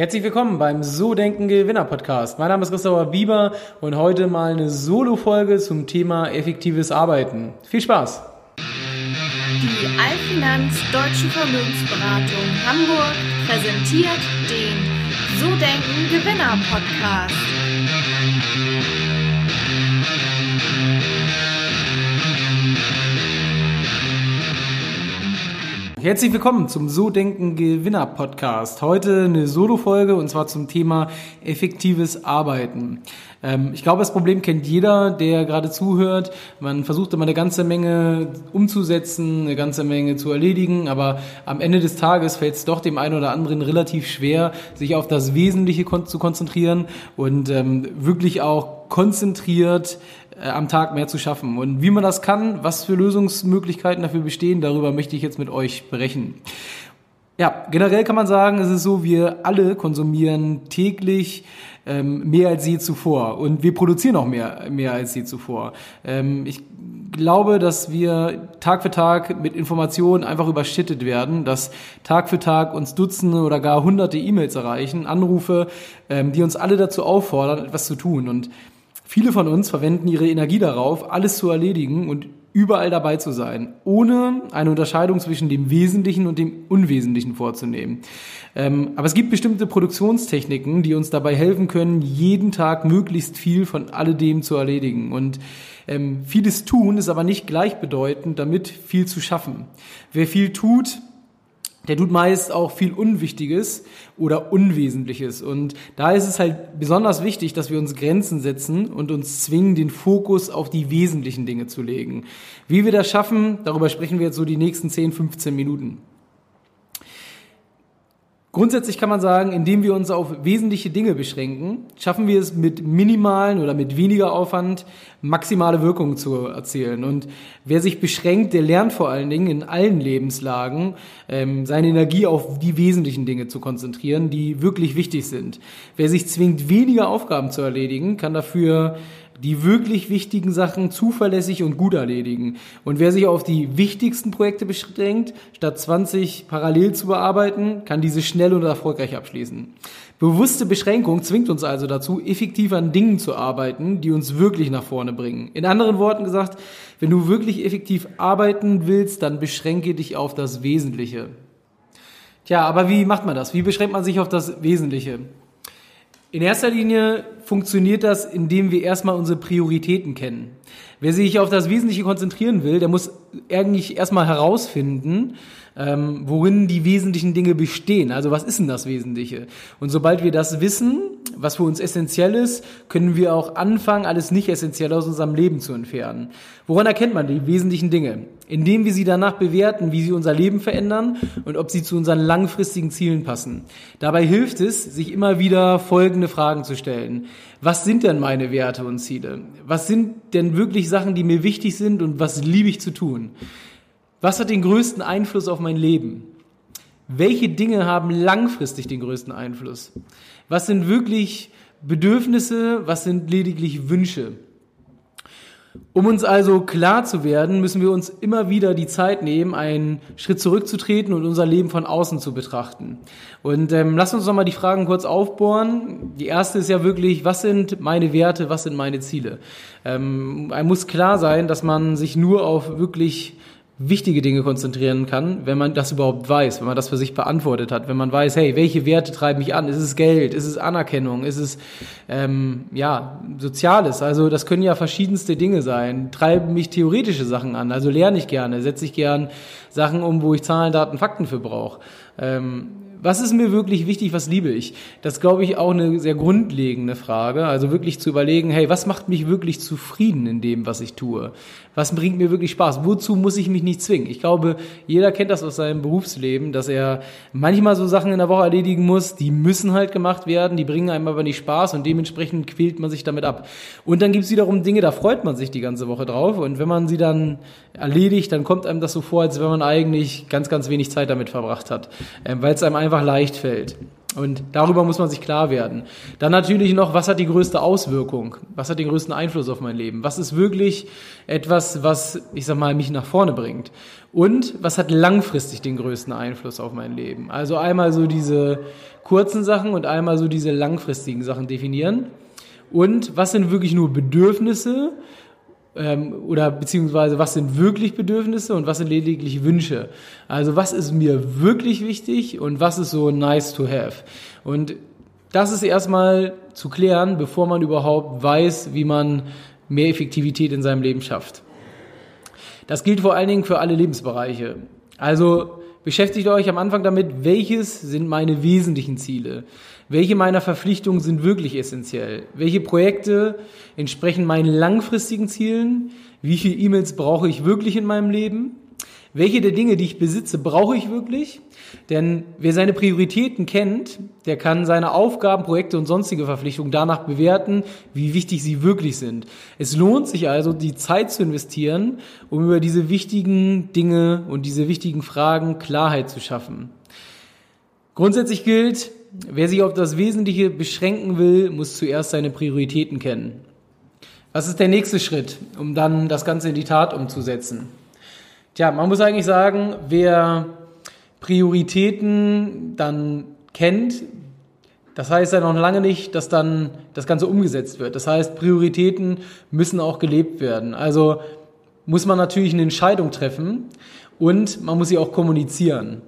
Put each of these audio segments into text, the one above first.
Herzlich willkommen beim So Denken Gewinner Podcast. Mein Name ist Christopher Bieber und heute mal eine Solo-Folge zum Thema effektives Arbeiten. Viel Spaß! Die Allfinanz Deutsche Vermögensberatung Hamburg präsentiert den So Denken Gewinner Podcast. Herzlich willkommen zum So Denken Gewinner Podcast. Heute eine Solo-Folge und zwar zum Thema effektives Arbeiten. Ähm, ich glaube, das Problem kennt jeder, der gerade zuhört. Man versucht immer eine ganze Menge umzusetzen, eine ganze Menge zu erledigen, aber am Ende des Tages fällt es doch dem einen oder anderen relativ schwer, sich auf das Wesentliche kon zu konzentrieren und ähm, wirklich auch konzentriert äh, am Tag mehr zu schaffen. Und wie man das kann, was für Lösungsmöglichkeiten dafür bestehen, darüber möchte ich jetzt mit euch sprechen. Ja, generell kann man sagen, es ist so, wir alle konsumieren täglich ähm, mehr als je zuvor und wir produzieren auch mehr, mehr als je zuvor. Ähm, ich glaube, dass wir Tag für Tag mit Informationen einfach überschüttet werden, dass Tag für Tag uns Dutzende oder gar hunderte E-Mails erreichen, Anrufe, ähm, die uns alle dazu auffordern, etwas zu tun. Und Viele von uns verwenden ihre Energie darauf, alles zu erledigen und überall dabei zu sein, ohne eine Unterscheidung zwischen dem Wesentlichen und dem Unwesentlichen vorzunehmen. Ähm, aber es gibt bestimmte Produktionstechniken, die uns dabei helfen können, jeden Tag möglichst viel von alledem zu erledigen. Und ähm, vieles tun ist aber nicht gleichbedeutend damit, viel zu schaffen. Wer viel tut, der tut meist auch viel Unwichtiges oder Unwesentliches. Und da ist es halt besonders wichtig, dass wir uns Grenzen setzen und uns zwingen, den Fokus auf die wesentlichen Dinge zu legen. Wie wir das schaffen, darüber sprechen wir jetzt so die nächsten 10, 15 Minuten. Grundsätzlich kann man sagen, indem wir uns auf wesentliche Dinge beschränken, schaffen wir es mit minimalen oder mit weniger Aufwand maximale Wirkungen zu erzielen. Und wer sich beschränkt, der lernt vor allen Dingen in allen Lebenslagen ähm, seine Energie auf die wesentlichen Dinge zu konzentrieren, die wirklich wichtig sind. Wer sich zwingt, weniger Aufgaben zu erledigen, kann dafür die wirklich wichtigen Sachen zuverlässig und gut erledigen. Und wer sich auf die wichtigsten Projekte beschränkt, statt 20 parallel zu bearbeiten, kann diese schnell und erfolgreich abschließen. Bewusste Beschränkung zwingt uns also dazu, effektiv an Dingen zu arbeiten, die uns wirklich nach vorne bringen. In anderen Worten gesagt, wenn du wirklich effektiv arbeiten willst, dann beschränke dich auf das Wesentliche. Tja, aber wie macht man das? Wie beschränkt man sich auf das Wesentliche? In erster Linie funktioniert das, indem wir erstmal unsere Prioritäten kennen. Wer sich auf das Wesentliche konzentrieren will, der muss eigentlich erstmal herausfinden, ähm, worin die wesentlichen Dinge bestehen. Also was ist denn das Wesentliche? Und sobald wir das wissen, was für uns essentiell ist, können wir auch anfangen, alles nicht essentiell aus unserem Leben zu entfernen. Woran erkennt man die wesentlichen Dinge? Indem wir sie danach bewerten, wie sie unser Leben verändern und ob sie zu unseren langfristigen Zielen passen. Dabei hilft es, sich immer wieder folgende Fragen zu stellen. Was sind denn meine Werte und Ziele? Was sind denn wirklich Sachen, die mir wichtig sind und was liebe ich zu tun? Was hat den größten Einfluss auf mein Leben? Welche Dinge haben langfristig den größten Einfluss? Was sind wirklich Bedürfnisse? Was sind lediglich Wünsche? Um uns also klar zu werden, müssen wir uns immer wieder die Zeit nehmen, einen Schritt zurückzutreten und unser Leben von außen zu betrachten. Und ähm, lass uns nochmal die Fragen kurz aufbohren. Die erste ist ja wirklich, was sind meine Werte, was sind meine Ziele? Ähm, einem muss klar sein, dass man sich nur auf wirklich wichtige Dinge konzentrieren kann, wenn man das überhaupt weiß, wenn man das für sich beantwortet hat, wenn man weiß, hey, welche Werte treiben mich an? Ist es Geld? Ist es Anerkennung? Ist es ähm, ja Soziales? Also das können ja verschiedenste Dinge sein. Treiben mich theoretische Sachen an? Also lerne ich gerne, setze ich gern Sachen um, wo ich Zahlen, Daten, Fakten für brauche. Ähm, was ist mir wirklich wichtig, was liebe ich? Das glaube ich auch eine sehr grundlegende Frage. Also wirklich zu überlegen, hey, was macht mich wirklich zufrieden in dem, was ich tue? Was bringt mir wirklich Spaß? Wozu muss ich mich nicht zwingen? Ich glaube, jeder kennt das aus seinem Berufsleben, dass er manchmal so Sachen in der Woche erledigen muss, die müssen halt gemacht werden, die bringen einem aber nicht Spaß und dementsprechend quält man sich damit ab. Und dann gibt es wiederum Dinge, da freut man sich die ganze Woche drauf und wenn man sie dann erledigt, dann kommt einem das so vor, als wenn man eigentlich ganz, ganz wenig Zeit damit verbracht hat, ähm, weil es einem einfach leicht fällt. Und darüber muss man sich klar werden. Dann natürlich noch, was hat die größte Auswirkung? Was hat den größten Einfluss auf mein Leben? Was ist wirklich etwas, was, ich sag mal, mich nach vorne bringt? Und was hat langfristig den größten Einfluss auf mein Leben? Also einmal so diese kurzen Sachen und einmal so diese langfristigen Sachen definieren. Und was sind wirklich nur Bedürfnisse? Ähm, oder beziehungsweise was sind wirklich Bedürfnisse und was sind lediglich Wünsche. Also was ist mir wirklich wichtig und was ist so nice to have. Und das ist erstmal zu klären, bevor man überhaupt weiß, wie man mehr Effektivität in seinem Leben schafft. Das gilt vor allen Dingen für alle Lebensbereiche. Also beschäftigt euch am Anfang damit, welches sind meine wesentlichen Ziele. Welche meiner Verpflichtungen sind wirklich essentiell? Welche Projekte entsprechen meinen langfristigen Zielen? Wie viele E-Mails brauche ich wirklich in meinem Leben? Welche der Dinge, die ich besitze, brauche ich wirklich? Denn wer seine Prioritäten kennt, der kann seine Aufgaben, Projekte und sonstige Verpflichtungen danach bewerten, wie wichtig sie wirklich sind. Es lohnt sich also, die Zeit zu investieren, um über diese wichtigen Dinge und diese wichtigen Fragen Klarheit zu schaffen. Grundsätzlich gilt, wer sich auf das Wesentliche beschränken will, muss zuerst seine Prioritäten kennen. Was ist der nächste Schritt, um dann das Ganze in die Tat umzusetzen? Tja, man muss eigentlich sagen, wer Prioritäten dann kennt, das heißt ja noch lange nicht, dass dann das Ganze umgesetzt wird. Das heißt, Prioritäten müssen auch gelebt werden. Also muss man natürlich eine Entscheidung treffen und man muss sie auch kommunizieren.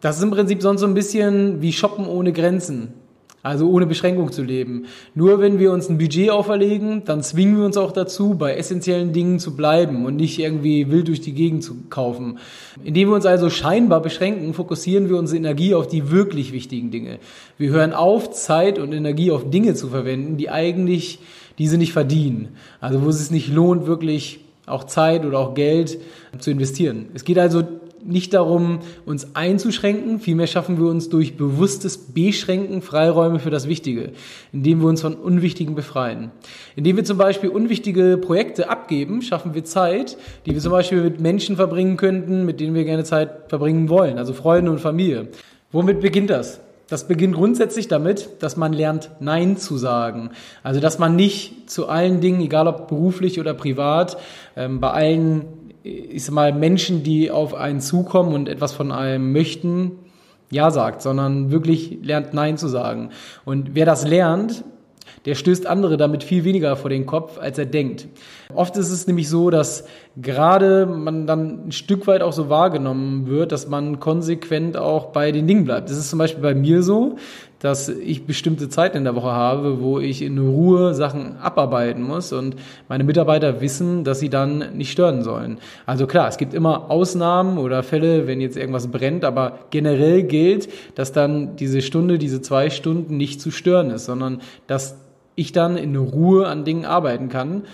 Das ist im Prinzip sonst so ein bisschen wie Shoppen ohne Grenzen. Also ohne Beschränkung zu leben. Nur wenn wir uns ein Budget auferlegen, dann zwingen wir uns auch dazu, bei essentiellen Dingen zu bleiben und nicht irgendwie wild durch die Gegend zu kaufen. Indem wir uns also scheinbar beschränken, fokussieren wir unsere Energie auf die wirklich wichtigen Dinge. Wir hören auf, Zeit und Energie auf Dinge zu verwenden, die eigentlich diese nicht verdienen. Also wo es sich nicht lohnt, wirklich auch Zeit oder auch Geld zu investieren. Es geht also nicht darum, uns einzuschränken, vielmehr schaffen wir uns durch bewusstes Beschränken Freiräume für das Wichtige, indem wir uns von Unwichtigen befreien. Indem wir zum Beispiel unwichtige Projekte abgeben, schaffen wir Zeit, die wir zum Beispiel mit Menschen verbringen könnten, mit denen wir gerne Zeit verbringen wollen, also Freunde und Familie. Womit beginnt das? Das beginnt grundsätzlich damit, dass man lernt, Nein zu sagen. Also, dass man nicht zu allen Dingen, egal ob beruflich oder privat, ähm, bei allen ich sag mal, Menschen, die auf einen zukommen und etwas von einem möchten, ja sagt, sondern wirklich lernt Nein zu sagen. Und wer das lernt, der stößt andere damit viel weniger vor den Kopf, als er denkt. Oft ist es nämlich so, dass gerade man dann ein Stück weit auch so wahrgenommen wird, dass man konsequent auch bei den Dingen bleibt. Das ist zum Beispiel bei mir so, dass ich bestimmte Zeiten in der Woche habe, wo ich in Ruhe Sachen abarbeiten muss und meine Mitarbeiter wissen, dass sie dann nicht stören sollen. Also klar, es gibt immer Ausnahmen oder Fälle, wenn jetzt irgendwas brennt, aber generell gilt, dass dann diese Stunde, diese zwei Stunden nicht zu stören ist, sondern dass ich dann in Ruhe an Dingen arbeiten kann.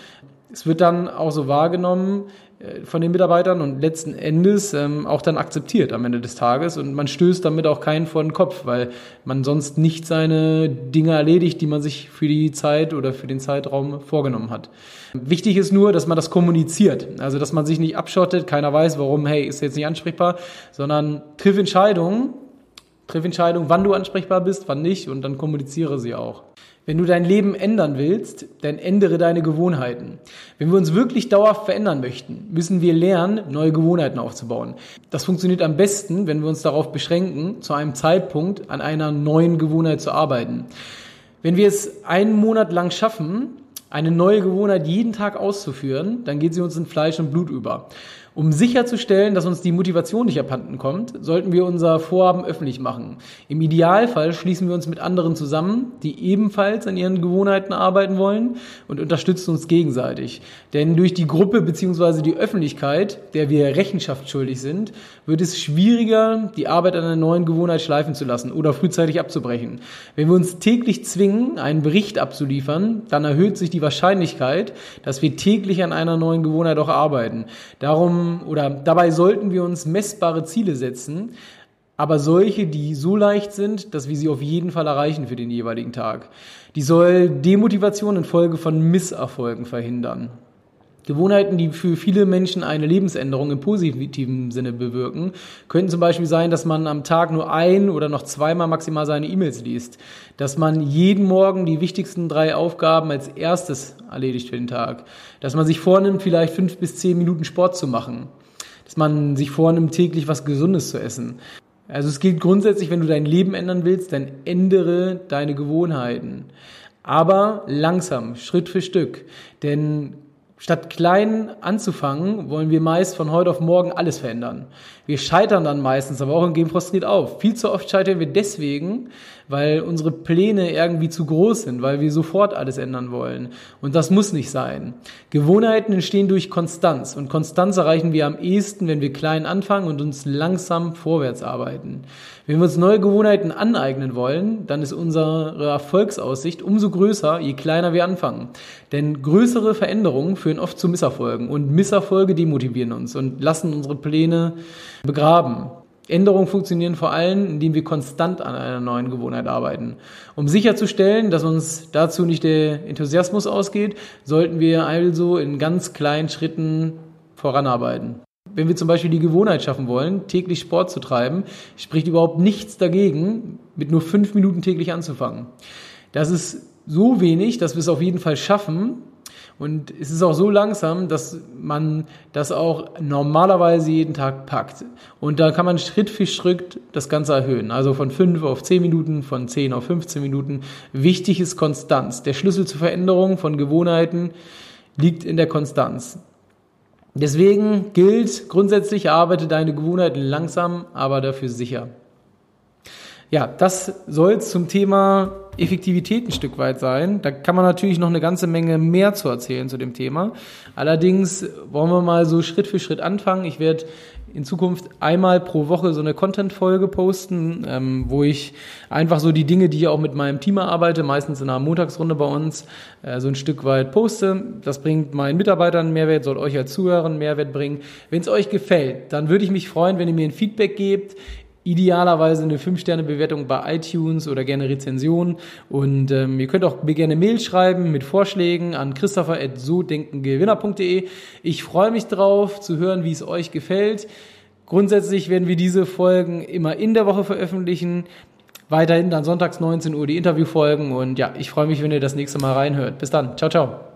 Es wird dann auch so wahrgenommen, äh, von den Mitarbeitern und letzten Endes ähm, auch dann akzeptiert am Ende des Tages und man stößt damit auch keinen vor den Kopf, weil man sonst nicht seine Dinge erledigt, die man sich für die Zeit oder für den Zeitraum vorgenommen hat. Wichtig ist nur, dass man das kommuniziert, also dass man sich nicht abschottet, keiner weiß, warum, hey, ist jetzt nicht ansprechbar, sondern triff Entscheidungen, triff Entscheidungen, wann du ansprechbar bist, wann nicht und dann kommuniziere sie auch. Wenn du dein Leben ändern willst, dann ändere deine Gewohnheiten. Wenn wir uns wirklich dauerhaft verändern möchten, müssen wir lernen, neue Gewohnheiten aufzubauen. Das funktioniert am besten, wenn wir uns darauf beschränken, zu einem Zeitpunkt an einer neuen Gewohnheit zu arbeiten. Wenn wir es einen Monat lang schaffen, eine neue Gewohnheit jeden Tag auszuführen, dann geht sie uns in Fleisch und Blut über. Um sicherzustellen, dass uns die Motivation nicht abhanden kommt, sollten wir unser Vorhaben öffentlich machen. Im Idealfall schließen wir uns mit anderen zusammen, die ebenfalls an ihren Gewohnheiten arbeiten wollen und unterstützen uns gegenseitig. Denn durch die Gruppe bzw. die Öffentlichkeit, der wir Rechenschaft schuldig sind, wird es schwieriger, die Arbeit an einer neuen Gewohnheit schleifen zu lassen oder frühzeitig abzubrechen. Wenn wir uns täglich zwingen, einen Bericht abzuliefern, dann erhöht sich die Wahrscheinlichkeit, dass wir täglich an einer neuen Gewohnheit auch arbeiten. Darum oder dabei sollten wir uns messbare Ziele setzen, aber solche, die so leicht sind, dass wir sie auf jeden Fall erreichen für den jeweiligen Tag. Die soll Demotivation infolge von Misserfolgen verhindern. Gewohnheiten, die für viele Menschen eine Lebensänderung im positiven Sinne bewirken, könnten zum Beispiel sein, dass man am Tag nur ein oder noch zweimal maximal seine E-Mails liest, dass man jeden Morgen die wichtigsten drei Aufgaben als erstes erledigt für den Tag, dass man sich vornimmt, vielleicht fünf bis zehn Minuten Sport zu machen, dass man sich vornimmt, täglich was Gesundes zu essen. Also es gilt grundsätzlich, wenn du dein Leben ändern willst, dann ändere deine Gewohnheiten. Aber langsam, Schritt für Stück. Denn Statt klein anzufangen, wollen wir meist von heute auf morgen alles verändern. Wir scheitern dann meistens, aber auch in Game frustriert auf. Viel zu oft scheitern wir deswegen, weil unsere Pläne irgendwie zu groß sind, weil wir sofort alles ändern wollen. Und das muss nicht sein. Gewohnheiten entstehen durch Konstanz. Und Konstanz erreichen wir am ehesten, wenn wir klein anfangen und uns langsam vorwärts arbeiten. Wenn wir uns neue Gewohnheiten aneignen wollen, dann ist unsere Erfolgsaussicht umso größer, je kleiner wir anfangen. Denn größere Veränderungen führen oft zu Misserfolgen und Misserfolge demotivieren uns und lassen unsere Pläne begraben. Änderungen funktionieren vor allem, indem wir konstant an einer neuen Gewohnheit arbeiten. Um sicherzustellen, dass uns dazu nicht der Enthusiasmus ausgeht, sollten wir also in ganz kleinen Schritten voranarbeiten. Wenn wir zum Beispiel die Gewohnheit schaffen wollen, täglich Sport zu treiben, spricht überhaupt nichts dagegen, mit nur fünf Minuten täglich anzufangen. Das ist so wenig, dass wir es auf jeden Fall schaffen, und es ist auch so langsam, dass man das auch normalerweise jeden Tag packt. Und da kann man Schritt für Schritt das Ganze erhöhen. Also von 5 auf 10 Minuten, von 10 auf 15 Minuten. Wichtig ist Konstanz. Der Schlüssel zur Veränderung von Gewohnheiten liegt in der Konstanz. Deswegen gilt grundsätzlich, arbeite deine Gewohnheiten langsam, aber dafür sicher. Ja, das soll zum Thema Effektivität ein Stück weit sein. Da kann man natürlich noch eine ganze Menge mehr zu erzählen zu dem Thema. Allerdings wollen wir mal so Schritt für Schritt anfangen. Ich werde in Zukunft einmal pro Woche so eine Content-Folge posten, ähm, wo ich einfach so die Dinge, die ich auch mit meinem Team arbeite, meistens in einer Montagsrunde bei uns, äh, so ein Stück weit poste. Das bringt meinen Mitarbeitern Mehrwert, soll euch als Zuhörern Mehrwert bringen. Wenn es euch gefällt, dann würde ich mich freuen, wenn ihr mir ein Feedback gebt idealerweise eine 5-Sterne-Bewertung bei iTunes oder gerne Rezension. Und ähm, ihr könnt auch mir gerne Mail schreiben mit Vorschlägen an christopher.sodenkengewinner.de. Ich freue mich drauf zu hören, wie es euch gefällt. Grundsätzlich werden wir diese Folgen immer in der Woche veröffentlichen. Weiterhin dann sonntags 19 Uhr die Interviewfolgen. Und ja, ich freue mich, wenn ihr das nächste Mal reinhört. Bis dann. Ciao, ciao.